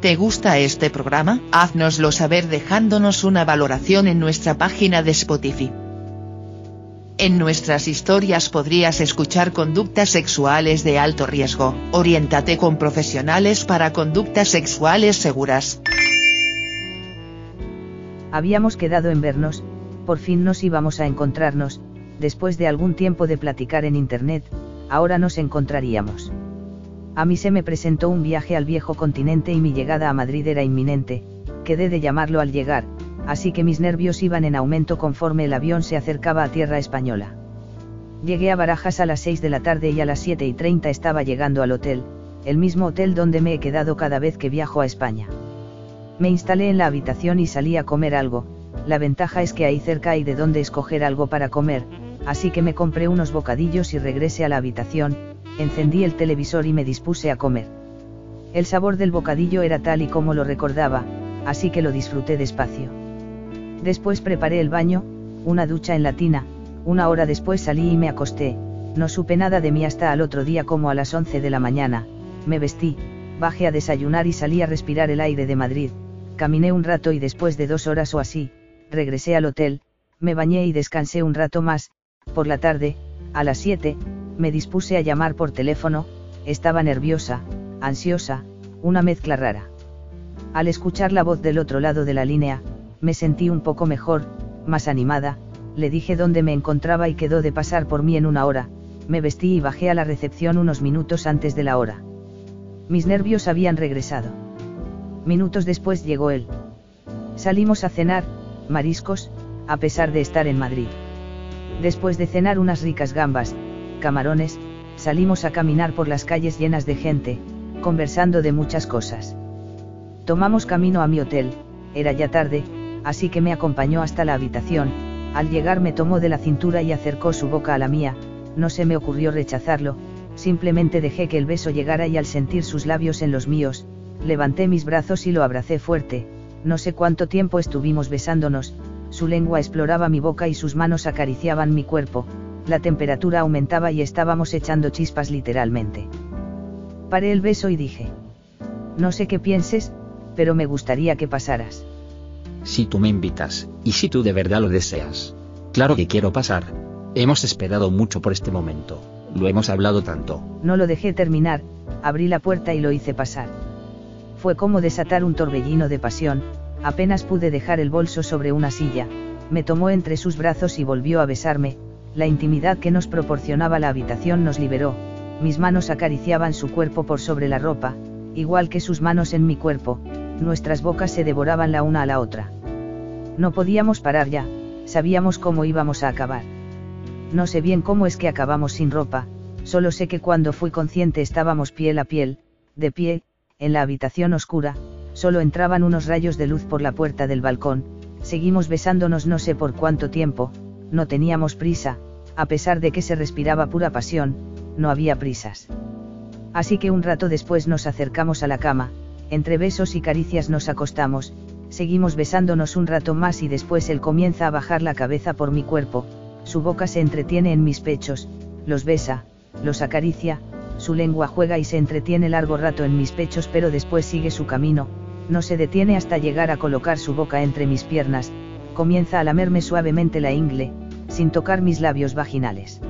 ¿Te gusta este programa? Haznoslo saber dejándonos una valoración en nuestra página de Spotify. En nuestras historias podrías escuchar conductas sexuales de alto riesgo. Oriéntate con profesionales para conductas sexuales seguras. Habíamos quedado en vernos, por fin nos íbamos a encontrarnos, después de algún tiempo de platicar en internet, ahora nos encontraríamos. A mí se me presentó un viaje al viejo continente y mi llegada a Madrid era inminente, quedé de llamarlo al llegar, así que mis nervios iban en aumento conforme el avión se acercaba a tierra española. Llegué a Barajas a las 6 de la tarde y a las 7 y 30 estaba llegando al hotel, el mismo hotel donde me he quedado cada vez que viajo a España. Me instalé en la habitación y salí a comer algo, la ventaja es que ahí cerca hay de dónde escoger algo para comer, así que me compré unos bocadillos y regresé a la habitación, encendí el televisor y me dispuse a comer. El sabor del bocadillo era tal y como lo recordaba, así que lo disfruté despacio. Después preparé el baño, una ducha en la tina, una hora después salí y me acosté, no supe nada de mí hasta al otro día como a las 11 de la mañana, me vestí, bajé a desayunar y salí a respirar el aire de Madrid, caminé un rato y después de dos horas o así, regresé al hotel, me bañé y descansé un rato más, por la tarde, a las 7, me dispuse a llamar por teléfono, estaba nerviosa, ansiosa, una mezcla rara. Al escuchar la voz del otro lado de la línea, me sentí un poco mejor, más animada, le dije dónde me encontraba y quedó de pasar por mí en una hora, me vestí y bajé a la recepción unos minutos antes de la hora. Mis nervios habían regresado. Minutos después llegó él. Salimos a cenar, mariscos, a pesar de estar en Madrid. Después de cenar unas ricas gambas, camarones, salimos a caminar por las calles llenas de gente, conversando de muchas cosas. Tomamos camino a mi hotel, era ya tarde, así que me acompañó hasta la habitación, al llegar me tomó de la cintura y acercó su boca a la mía, no se me ocurrió rechazarlo, simplemente dejé que el beso llegara y al sentir sus labios en los míos, levanté mis brazos y lo abracé fuerte, no sé cuánto tiempo estuvimos besándonos, su lengua exploraba mi boca y sus manos acariciaban mi cuerpo, la temperatura aumentaba y estábamos echando chispas literalmente. Paré el beso y dije. No sé qué pienses, pero me gustaría que pasaras. Si tú me invitas, y si tú de verdad lo deseas. Claro que quiero pasar. Hemos esperado mucho por este momento, lo hemos hablado tanto. No lo dejé terminar, abrí la puerta y lo hice pasar. Fue como desatar un torbellino de pasión, apenas pude dejar el bolso sobre una silla, me tomó entre sus brazos y volvió a besarme, la intimidad que nos proporcionaba la habitación nos liberó, mis manos acariciaban su cuerpo por sobre la ropa, igual que sus manos en mi cuerpo, nuestras bocas se devoraban la una a la otra. No podíamos parar ya, sabíamos cómo íbamos a acabar. No sé bien cómo es que acabamos sin ropa, solo sé que cuando fui consciente estábamos piel a piel, de pie, en la habitación oscura, solo entraban unos rayos de luz por la puerta del balcón, seguimos besándonos no sé por cuánto tiempo, no teníamos prisa, a pesar de que se respiraba pura pasión, no había prisas. Así que un rato después nos acercamos a la cama, entre besos y caricias nos acostamos, seguimos besándonos un rato más y después él comienza a bajar la cabeza por mi cuerpo, su boca se entretiene en mis pechos, los besa, los acaricia, su lengua juega y se entretiene largo rato en mis pechos pero después sigue su camino, no se detiene hasta llegar a colocar su boca entre mis piernas, comienza a lamerme suavemente la ingle, sin tocar mis labios vaginales.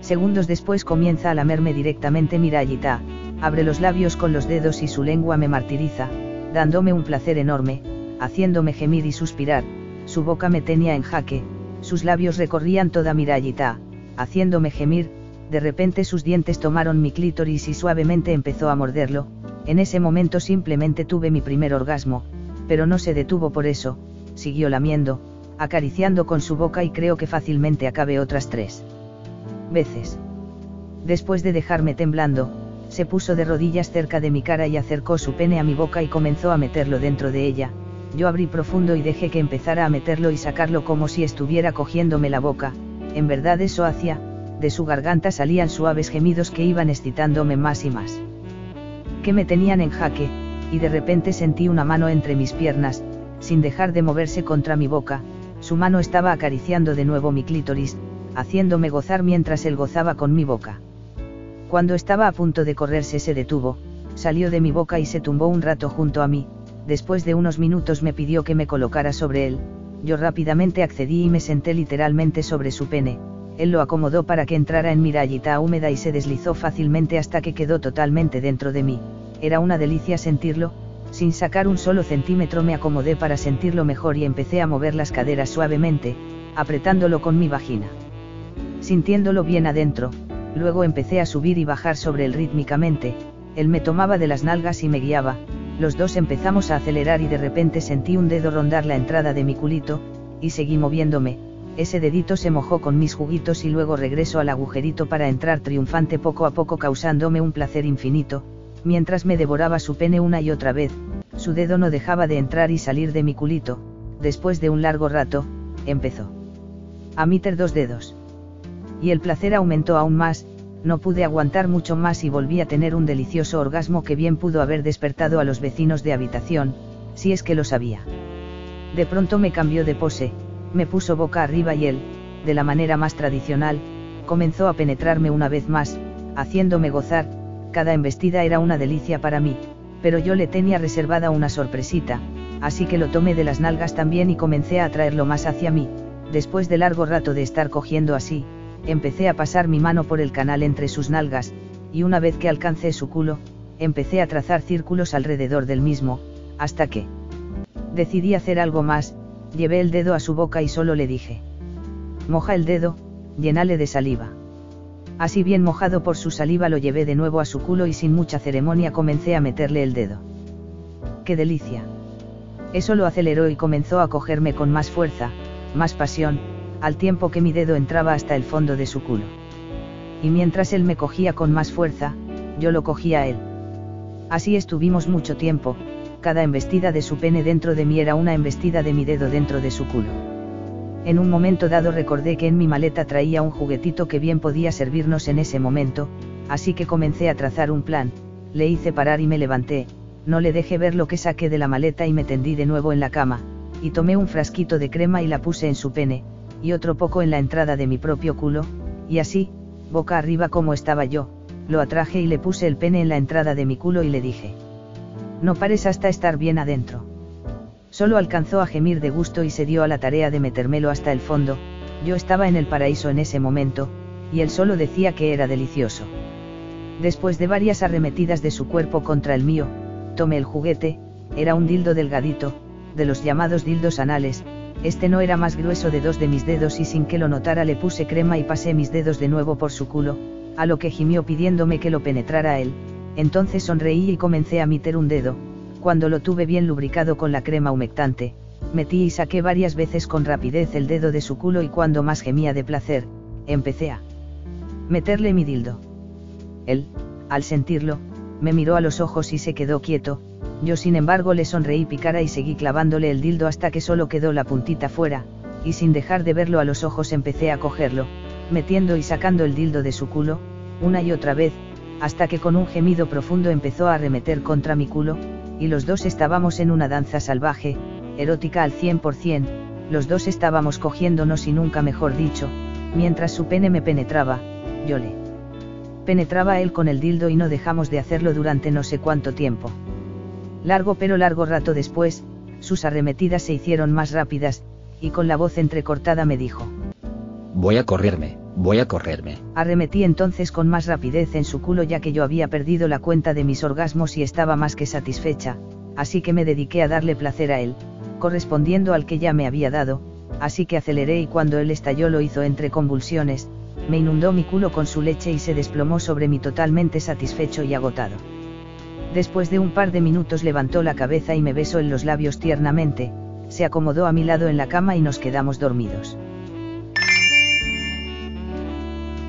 Segundos después comienza a lamerme directamente mi rayita, abre los labios con los dedos y su lengua me martiriza, dándome un placer enorme, haciéndome gemir y suspirar, su boca me tenía en jaque, sus labios recorrían toda mi rayita, haciéndome gemir, de repente sus dientes tomaron mi clítoris y suavemente empezó a morderlo, en ese momento simplemente tuve mi primer orgasmo, pero no se detuvo por eso, siguió lamiendo, acariciando con su boca y creo que fácilmente acabé otras tres veces. Después de dejarme temblando, se puso de rodillas cerca de mi cara y acercó su pene a mi boca y comenzó a meterlo dentro de ella, yo abrí profundo y dejé que empezara a meterlo y sacarlo como si estuviera cogiéndome la boca, en verdad eso hacía, de su garganta salían suaves gemidos que iban excitándome más y más. Que me tenían en jaque, y de repente sentí una mano entre mis piernas, sin dejar de moverse contra mi boca, su mano estaba acariciando de nuevo mi clítoris, haciéndome gozar mientras él gozaba con mi boca. Cuando estaba a punto de correrse se detuvo, salió de mi boca y se tumbó un rato junto a mí, después de unos minutos me pidió que me colocara sobre él, yo rápidamente accedí y me senté literalmente sobre su pene, él lo acomodó para que entrara en mi rayita húmeda y se deslizó fácilmente hasta que quedó totalmente dentro de mí, era una delicia sentirlo, sin sacar un solo centímetro me acomodé para sentirlo mejor y empecé a mover las caderas suavemente, apretándolo con mi vagina. Sintiéndolo bien adentro, luego empecé a subir y bajar sobre él rítmicamente, él me tomaba de las nalgas y me guiaba, los dos empezamos a acelerar y de repente sentí un dedo rondar la entrada de mi culito, y seguí moviéndome, ese dedito se mojó con mis juguitos y luego regreso al agujerito para entrar triunfante poco a poco causándome un placer infinito, mientras me devoraba su pene una y otra vez, su dedo no dejaba de entrar y salir de mi culito, después de un largo rato, empezó. A meter dos dedos. Y el placer aumentó aún más, no pude aguantar mucho más y volví a tener un delicioso orgasmo que bien pudo haber despertado a los vecinos de habitación, si es que lo sabía. De pronto me cambió de pose, me puso boca arriba y él, de la manera más tradicional, comenzó a penetrarme una vez más, haciéndome gozar, cada embestida era una delicia para mí, pero yo le tenía reservada una sorpresita, así que lo tomé de las nalgas también y comencé a traerlo más hacia mí, después de largo rato de estar cogiendo así, empecé a pasar mi mano por el canal entre sus nalgas, y una vez que alcancé su culo, empecé a trazar círculos alrededor del mismo, hasta que decidí hacer algo más, llevé el dedo a su boca y solo le dije. Moja el dedo, llenale de saliva. Así bien mojado por su saliva lo llevé de nuevo a su culo y sin mucha ceremonia comencé a meterle el dedo. ¡Qué delicia! Eso lo aceleró y comenzó a cogerme con más fuerza, más pasión, al tiempo que mi dedo entraba hasta el fondo de su culo. Y mientras él me cogía con más fuerza, yo lo cogía a él. Así estuvimos mucho tiempo, cada embestida de su pene dentro de mí era una embestida de mi dedo dentro de su culo. En un momento dado recordé que en mi maleta traía un juguetito que bien podía servirnos en ese momento, así que comencé a trazar un plan, le hice parar y me levanté, no le dejé ver lo que saqué de la maleta y me tendí de nuevo en la cama, y tomé un frasquito de crema y la puse en su pene, y otro poco en la entrada de mi propio culo, y así, boca arriba como estaba yo, lo atraje y le puse el pene en la entrada de mi culo y le dije. No pares hasta estar bien adentro. Solo alcanzó a gemir de gusto y se dio a la tarea de metérmelo hasta el fondo, yo estaba en el paraíso en ese momento, y él solo decía que era delicioso. Después de varias arremetidas de su cuerpo contra el mío, tomé el juguete, era un dildo delgadito, de los llamados dildos anales, este no era más grueso de dos de mis dedos y sin que lo notara le puse crema y pasé mis dedos de nuevo por su culo, a lo que gimió pidiéndome que lo penetrara él, entonces sonreí y comencé a meter un dedo, cuando lo tuve bien lubricado con la crema humectante, metí y saqué varias veces con rapidez el dedo de su culo y cuando más gemía de placer, empecé a meterle mi dildo. Él, al sentirlo, me miró a los ojos y se quedó quieto, yo sin embargo le sonreí picara y seguí clavándole el dildo hasta que solo quedó la puntita fuera, y sin dejar de verlo a los ojos empecé a cogerlo, metiendo y sacando el dildo de su culo, una y otra vez, hasta que con un gemido profundo empezó a arremeter contra mi culo, y los dos estábamos en una danza salvaje, erótica al 100%, los dos estábamos cogiéndonos y nunca mejor dicho, mientras su pene me penetraba, yo le penetraba a él con el dildo y no dejamos de hacerlo durante no sé cuánto tiempo. Largo pero largo rato después, sus arremetidas se hicieron más rápidas, y con la voz entrecortada me dijo. Voy a correrme, voy a correrme. Arremetí entonces con más rapidez en su culo ya que yo había perdido la cuenta de mis orgasmos y estaba más que satisfecha, así que me dediqué a darle placer a él, correspondiendo al que ya me había dado, así que aceleré y cuando él estalló lo hizo entre convulsiones, me inundó mi culo con su leche y se desplomó sobre mí totalmente satisfecho y agotado. Después de un par de minutos levantó la cabeza y me besó en los labios tiernamente, se acomodó a mi lado en la cama y nos quedamos dormidos.